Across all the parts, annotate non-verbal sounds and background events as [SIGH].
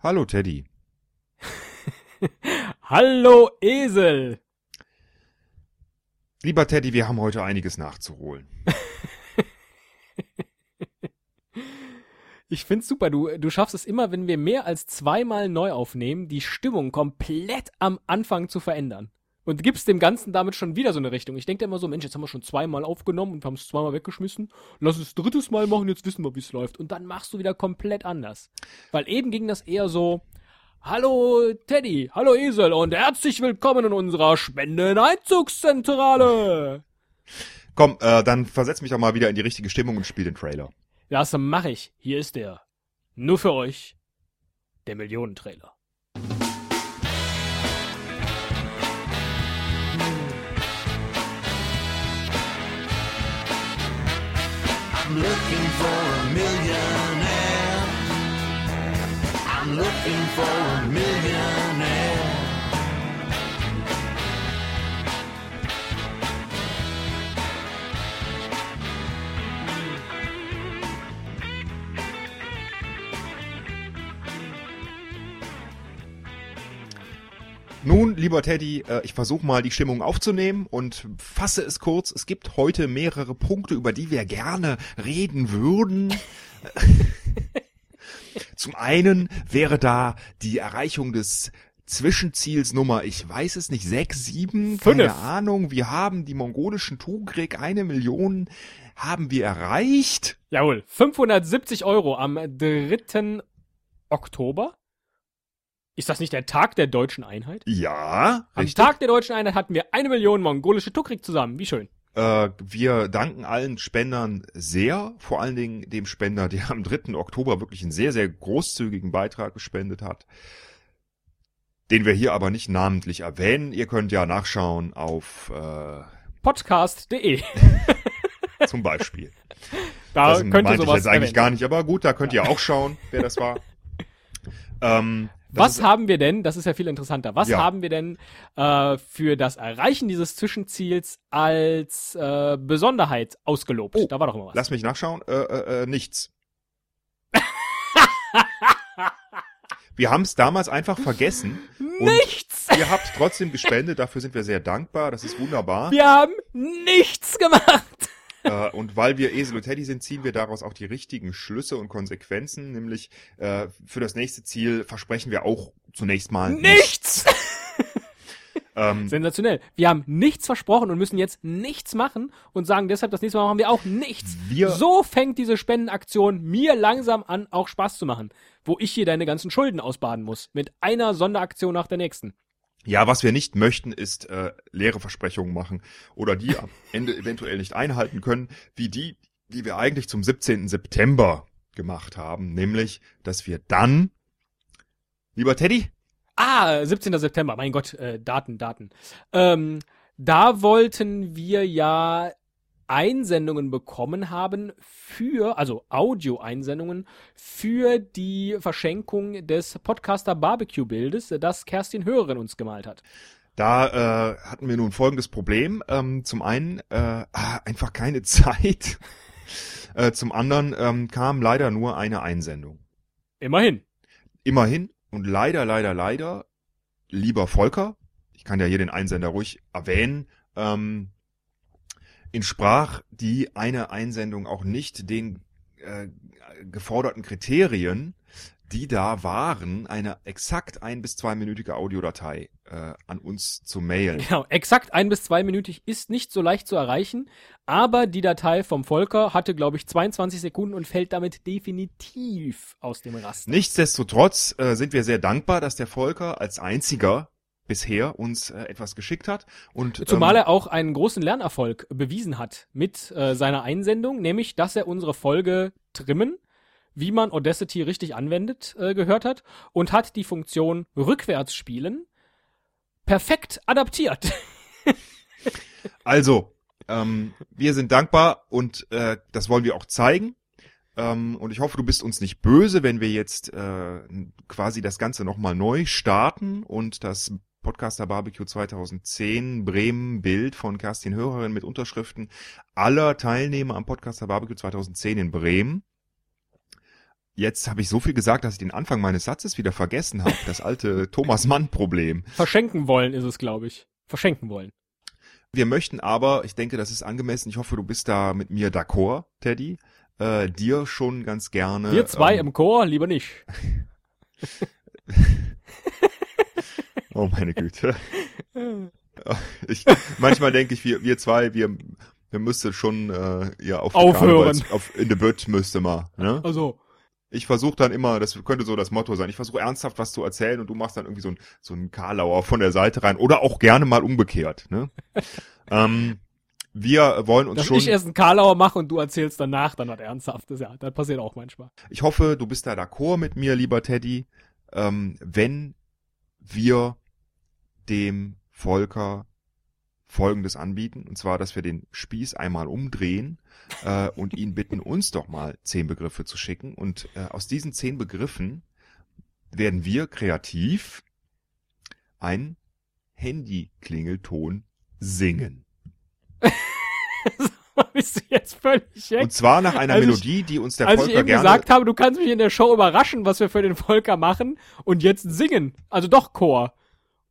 Hallo Teddy. [LAUGHS] Hallo Esel. Lieber Teddy, wir haben heute einiges nachzuholen. [LAUGHS] Ich find's super. Du, du schaffst es immer, wenn wir mehr als zweimal neu aufnehmen, die Stimmung komplett am Anfang zu verändern. Und gibst dem Ganzen damit schon wieder so eine Richtung. Ich denke immer so, Mensch, jetzt haben wir schon zweimal aufgenommen und haben es zweimal weggeschmissen. Lass es drittes Mal machen, jetzt wissen wir, wie es läuft. Und dann machst du wieder komplett anders. Weil eben ging das eher so, Hallo Teddy, hallo Esel und herzlich willkommen in unserer Spendeneinzugszentrale. Komm, äh, dann versetz mich doch mal wieder in die richtige Stimmung und spiel den Trailer. Ja, das mach ich. Hier ist der. Nur für euch. Der Millionentrailer. Looking for a millionaire. I'm looking for a Nun, lieber Teddy, äh, ich versuche mal die Stimmung aufzunehmen und fasse es kurz. Es gibt heute mehrere Punkte, über die wir gerne reden würden. [LAUGHS] Zum einen wäre da die Erreichung des Zwischenziels Nummer, ich weiß es nicht, sechs, sieben, keine Fünf. Ahnung. Wir haben die mongolischen Tugrek, eine Million haben wir erreicht. Jawohl, 570 Euro am 3. Oktober. Ist das nicht der Tag der deutschen Einheit? Ja, Am richtig. Tag der deutschen Einheit hatten wir eine Million mongolische Tukrik zusammen. Wie schön. Äh, wir danken allen Spendern sehr, vor allen Dingen dem Spender, der am 3. Oktober wirklich einen sehr, sehr großzügigen Beitrag gespendet hat, den wir hier aber nicht namentlich erwähnen. Ihr könnt ja nachschauen auf äh, Podcast.de. [LAUGHS] zum Beispiel. [LAUGHS] Da das meinte ich sowas jetzt eigentlich erwähnt gar nicht, aber gut, da könnt ihr auch schauen, wer das war. [LAUGHS] Ähm, Was ist- haben wir denn, das ist ja viel interessanter, was Ja. haben wir denn äh, für das Erreichen dieses Zwischenziels als äh, Besonderheit ausgelobt? Oh, da war doch immer was. Lass mich nachschauen. Äh, äh, äh, nichts. [LAUGHS] wir haben es damals einfach vergessen. Nichts! ihr habt trotzdem gespendet, dafür sind wir sehr dankbar, das ist wunderbar. Wir haben nichts gemacht! Äh, und weil wir Esel und Teddy sind, ziehen wir daraus auch die richtigen Schlüsse und Konsequenzen, nämlich äh, für das nächste Ziel versprechen wir auch zunächst mal Nichts! [LAUGHS] [LAUGHS] Ähm, Sensationell. Wir haben nichts versprochen und müssen jetzt nichts machen und sagen deshalb, das nächste Mal machen wir auch nichts. Wir- so fängt diese Spendenaktion mir langsam an, auch Spaß zu machen. Wo ich hier deine ganzen Schulden ausbaden muss. Mit einer Sonderaktion nach der nächsten. Ja, was wir nicht möchten, ist äh, leere Versprechungen machen oder die am [LAUGHS] Ende eventuell nicht einhalten können, wie die, die wir eigentlich zum 17. September gemacht haben, nämlich, dass wir dann, lieber Teddy, Ah, 17. September, mein Gott, äh, Daten, Daten. Ähm, da wollten wir ja Einsendungen bekommen haben für, also Audio-Einsendungen für die Verschenkung des Podcaster Barbecue-Bildes, das Kerstin Hörerin uns gemalt hat. Da äh, hatten wir nun folgendes Problem. Ähm, zum einen äh, ah, einfach keine [LAUGHS] Zeit. äh, zum anderen ähm, kam leider nur eine Einsendung. Immerhin. Immerhin und leider, leider, leider, lieber Volker, ich kann ja hier den Einsender ruhig erwähnen, ähm, entsprach die eine Einsendung auch nicht den äh, geforderten Kriterien, die da waren, eine exakt ein- bis zweiminütige Audiodatei äh, an uns zu mailen. Genau, exakt ein bis zweiminütig ist nicht so leicht zu erreichen, aber die Datei vom Volker hatte, glaube ich, 22 Sekunden und fällt damit definitiv aus dem Raster. Nichtsdestotrotz äh, sind wir sehr dankbar, dass der Volker als einziger bisher uns äh, etwas geschickt hat. Und, Zumal ähm, er auch einen großen Lernerfolg bewiesen hat mit äh, seiner Einsendung, nämlich, dass er unsere Folge Trimmen, wie man Audacity richtig anwendet, äh, gehört hat und hat die Funktion rückwärts spielen perfekt adaptiert. [LAUGHS] Also, ähm, wir sind dankbar und äh, das wollen wir auch zeigen. Ähm, und ich hoffe, du bist uns nicht böse, wenn wir jetzt äh, quasi das Ganze nochmal neu starten und das Podcaster Barbecue 2010 Bremen Bild von Kerstin Hörerin mit Unterschriften aller Teilnehmer am Podcaster Barbecue 2010 in Bremen jetzt habe ich so viel gesagt, dass ich den Anfang meines Satzes wieder vergessen habe. Das alte [LAUGHS] Thomas Mann-Problem. Verschenken wollen ist es, glaube ich. Verschenken wollen. Wir möchten aber, ich denke, das ist angemessen, ich hoffe, du bist da mit mir d'accord, Teddy, äh, dir schon ganz gerne. Wir zwei ähm, im Chor, lieber nicht. [LAUGHS] Oh meine Güte. [LAUGHS] Ich, manchmal denke ich, wir, wir zwei, wir, wir müssten schon äh, ja auf Aufhören. Auf in the Bett müsste mal. Ne? Also, Ich versuche dann immer, das könnte so das Motto sein. Ich versuche ernsthaft was zu erzählen und du machst dann irgendwie so ein so ein Karlauer von der Seite rein oder auch gerne mal umgekehrt. Ne? [LAUGHS] ähm, wir wollen uns dass schon. ich erst einen Karlauer mache und du erzählst danach dann was Ernsthaftes. Ja, das passiert auch manchmal. Ich hoffe, du bist da d'accord mit mir, lieber Teddy, ähm, wenn wir dem Volker Folgendes anbieten, und zwar, dass wir den Spieß einmal umdrehen äh, und ihn bitten, uns doch mal zehn Begriffe zu schicken. Und äh, aus diesen zehn Begriffen werden wir kreativ ein Handy-Klingelton singen. [LAUGHS] [LAUGHS] Bist du jetzt völlig weg? Und zwar nach einer Als ich- Melodie, die uns der Als ich Volker eben gerne gesagt habe, du kannst mich in der Show überraschen, was wir für den Volker machen und jetzt singen. Also doch Chor.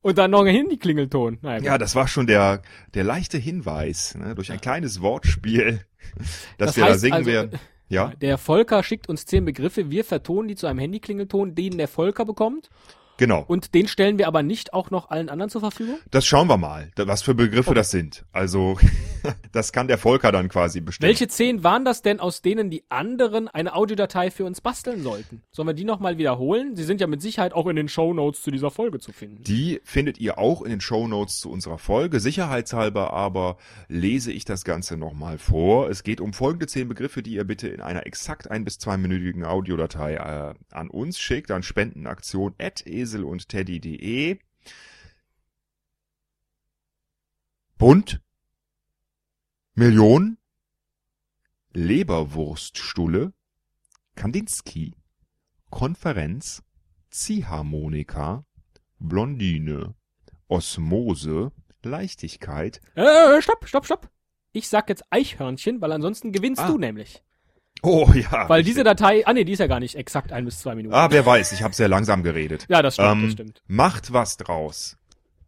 Und dann noch ein Handy-Klingelton. Naja, gut. Ja, das war schon der, der leichte Hinweis, ne, durch ein kleines Wortspiel, [LAUGHS] dass Das wir da heißt singen also, werden. Ja, Der Volker schickt uns zehn Begriffe, wir vertonen die zu einem Handy-Klingelton, den der Volker bekommt. Genau. Und den stellen wir aber nicht auch noch allen anderen zur Verfügung? Das schauen wir mal, was für Begriffe das sind. Also, [LAUGHS] das kann der Volker dann quasi bestimmen. Welche zehn waren das denn, aus denen die anderen eine Audiodatei für uns basteln sollten? Sollen wir die nochmal wiederholen? Sie sind ja mit Sicherheit auch in den Shownotes zu dieser Folge zu finden. Die findet ihr auch in den Shownotes zu unserer Folge. Sicherheitshalber aber lese ich das Ganze nochmal vor. Es geht um folgende zehn Begriffe, die ihr bitte in einer exakt ein- bis zweiminütigen Audiodatei äh, an uns schickt, an Spendenaktion at esel und teddy.de. Bund, Million, Leberwurststulle, Kandinsky, Konferenz, Ziehharmonika, Blondine, Osmose, Leichtigkeit. Äh, stopp, stopp, stopp. Ich sag jetzt Eichhörnchen, weil ansonsten gewinnst Ah. du nämlich. Oh ja. Weil diese Datei, ah nee, die ist ja gar nicht exakt ein bis zwei Minuten. Ah, wer weiß, ich habe sehr langsam geredet. ja, das stimmt, Ähm, das stimmt. Macht was draus.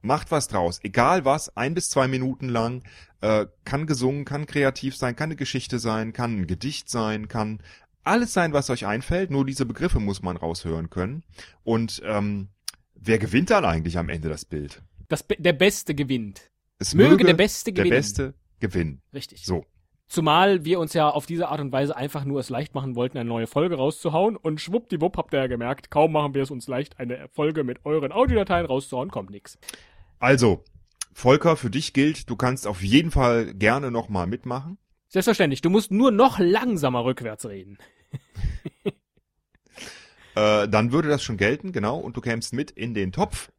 Macht was draus. Egal was, ein bis zwei Minuten lang. Äh, kann gesungen, kann kreativ sein, kann eine Geschichte sein, kann ein Gedicht sein, kann alles sein, was euch einfällt. Nur diese Begriffe muss man raushören können. Und ähm, wer gewinnt dann eigentlich am Ende das Bild? Das, der Beste gewinnt. Es Möge der Beste der gewinnen. Beste gewinnen. Richtig. So. Zumal wir uns ja auf diese Art und Weise einfach nur es leicht machen wollten, eine neue Folge rauszuhauen. Und schwuppdiwupp habt ihr ja gemerkt, kaum machen wir es uns leicht, eine Folge mit euren Audiodateien rauszuhauen, kommt nix. Also, Volker, für dich gilt, du kannst auf jeden Fall gerne nochmal mitmachen. Selbstverständlich, du musst nur noch langsamer rückwärts reden. [LAUGHS] Äh, dann würde das schon gelten, genau, und du kämst mit in den Topf.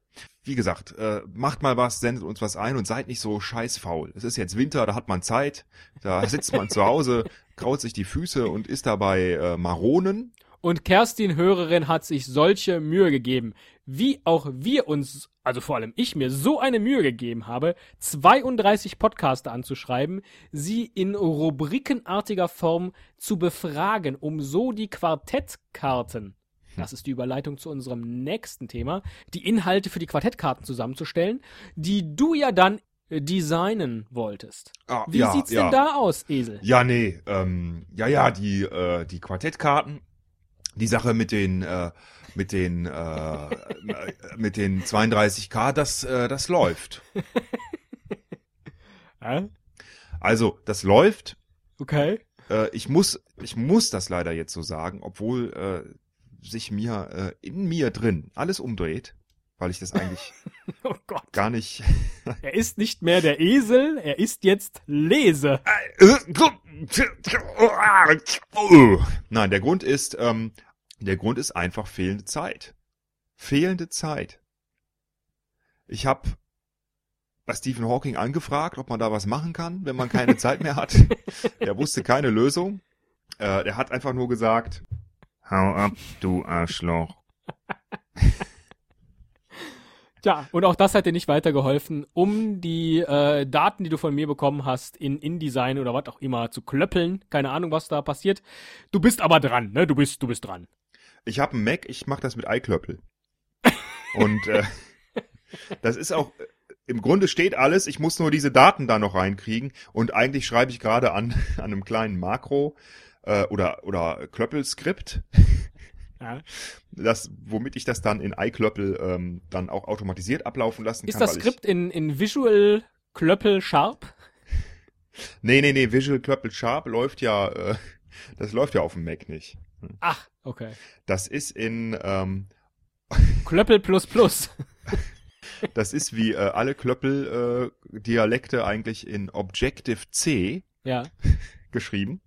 Wie gesagt, äh, macht mal was, sendet uns was ein und seid nicht so scheißfaul. Es ist jetzt Winter, da hat man Zeit, da sitzt man zu Hause, [LAUGHS] kraut sich die Füße und isst dabei äh, Maronen. Und Kerstin Hörerin hat sich solche Mühe gegeben, wie auch wir uns, also vor allem ich mir so eine Mühe gegeben habe, 32 Podcaster anzuschreiben, sie in rubrikenartiger Form zu befragen, um so die Quartettkarten, das ist die Überleitung zu unserem nächsten Thema, die Inhalte für die Quartettkarten zusammenzustellen, die du ja dann designen wolltest. Ah, Wie ja, sieht's ja. denn da aus, Esel? Ja, nee, ähm, ja, ja, die, äh, die Quartettkarten, die Sache mit den, äh, mit den, äh, äh, mit den 32k, das, äh, das läuft. [LAUGHS] Also, das läuft. Okay. Äh, ich muss, ich muss das leider jetzt so sagen, obwohl äh, sich mir äh, in mir drin alles umdreht, weil ich das eigentlich [LAUGHS] Oh Gott. gar nicht. [LAUGHS] Er ist nicht mehr der Esel, er ist jetzt Lese. Nein, der Grund ist, ähm, der Grund ist einfach fehlende Zeit. Fehlende Zeit. Ich habe bei Stephen Hawking angefragt, ob man da was machen kann, wenn man keine Zeit mehr hat. [LAUGHS] Er wusste keine Lösung. Äh, er hat einfach nur gesagt, hau ab, du Arschloch. [LAUGHS] Tja, und auch das hat dir nicht weitergeholfen, um die äh, Daten, die du von mir bekommen hast, in InDesign oder was auch immer zu klöppeln. Keine Ahnung, was da passiert. Du bist aber dran, ne? Du bist, du bist dran. Ich habe einen Mac, ich mache das mit iClöppel. [LAUGHS] Und äh, das ist auch, im Grunde steht alles, ich muss nur diese Daten da noch reinkriegen und eigentlich schreibe ich gerade an, [LAUGHS] an einem kleinen Makro äh, oder, oder Klöppel-Skript, Ja. das, womit ich das dann in iClöppel ähm, dann auch automatisiert ablaufen lassen Ist kann. das weil Skript in, in Visual Klöppel Sharp? Nee, nee, nee, Visual Klöppel Sharp läuft ja, äh, das läuft ja auf dem Mac nicht. Ach, okay. Das ist in, ähm, [LAUGHS] Klöppel plus plus. das ist wie äh, alle Klöppel-Dialekte eigentlich in Objective-C Ja. [LAUGHS] geschrieben.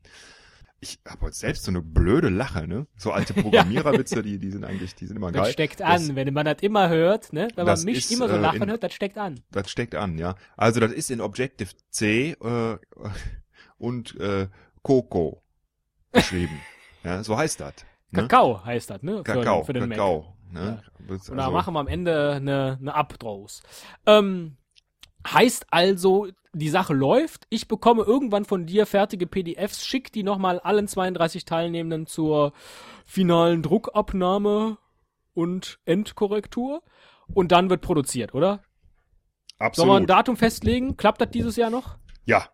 Ich habe heute selbst so eine blöde Lache, ne? So alte [LAUGHS] Programmiererwitze, die, die sind eigentlich, die sind immer Das geil. steckt Das- an. Wenn man das immer hört, ne? Wenn man mich ist, immer so äh, lachen in- hört, das steckt an. Das steckt an, ja. Also das ist in Objective-C äh, [LAUGHS] und äh, Coco geschrieben. [LAUGHS] ja, so heißt das. Ne? Kakao heißt das, ne? Für, Kakao, für den Mac. Kakao. Ne? Das- Und da also- machen wir am Ende eine, eine Up draus. Ähm, heißt also, die Sache läuft. Ich bekomme irgendwann von dir fertige PDFs, schick die nochmal allen 32 Teilnehmenden zur finalen Druckabnahme und Endkorrektur. Und dann wird produziert, oder? Sollen wir ein Absolut. Datum festlegen? Klappt das dieses Jahr noch? Ja.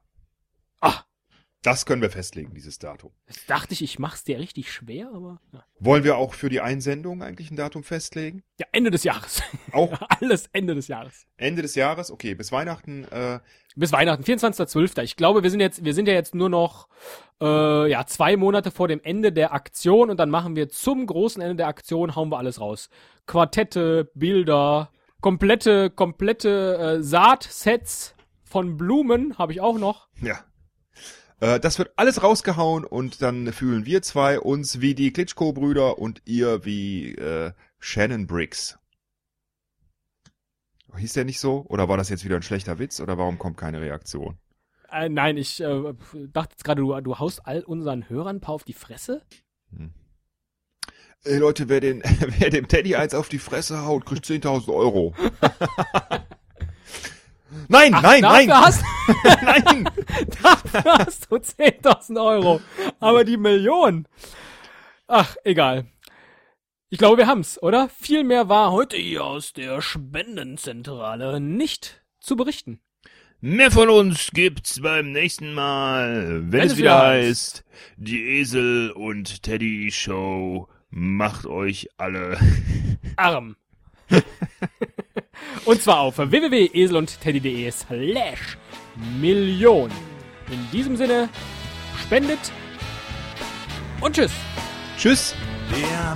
Das können wir festlegen, dieses Datum. Jetzt dachte ich, ich mach's dir richtig schwer, aber ja. Wollen wir auch für die Einsendung eigentlich ein Datum festlegen? ja Ende des Jahres. Auch [LAUGHS] Alles Ende des Jahres. Ende des Jahres? Okay, bis Weihnachten. Äh, Bis Weihnachten, 24.12. Ich glaube, wir sind jetzt, wir sind ja jetzt nur noch äh, ja zwei Monate vor dem Ende der Aktion und dann machen wir zum großen Ende der Aktion hauen wir alles raus. Quartette, Bilder, komplette, komplette äh, Saatsets von Blumen habe ich auch noch. ja. Äh, das wird alles rausgehauen und dann fühlen wir zwei uns wie die Klitschko-Brüder und ihr wie äh, Shannon Briggs. Hieß der nicht so? Oder war das jetzt wieder ein schlechter Witz? Oder warum kommt keine Reaktion? Äh, nein, ich äh, dachte jetzt gerade, du, du haust all unseren Hörern ein paar auf die Fresse. Ey Leute, wer, den, [LAUGHS] wer dem Teddy eins auf die Fresse haut, kriegt 10.000 Euro. [LAUGHS] nein, nein, nein, hast, [LAUGHS] nein. [LAUGHS] dafür hast du 10.000 Euro. Aber die Million. Ach, egal. Ich glaube, wir haben's, oder? Viel mehr war heute hier aus der Spendenzentrale nicht zu berichten. Mehr von uns gibt's beim nächsten Mal, wenn, es wieder heißt, die Esel und Teddy Show macht euch alle. [LAUGHS] Arm. [LAUGHS] und zwar auf www.eselundteddy.de slash Million. In diesem Sinne, spendet und tschüss. Tschüss. Yeah,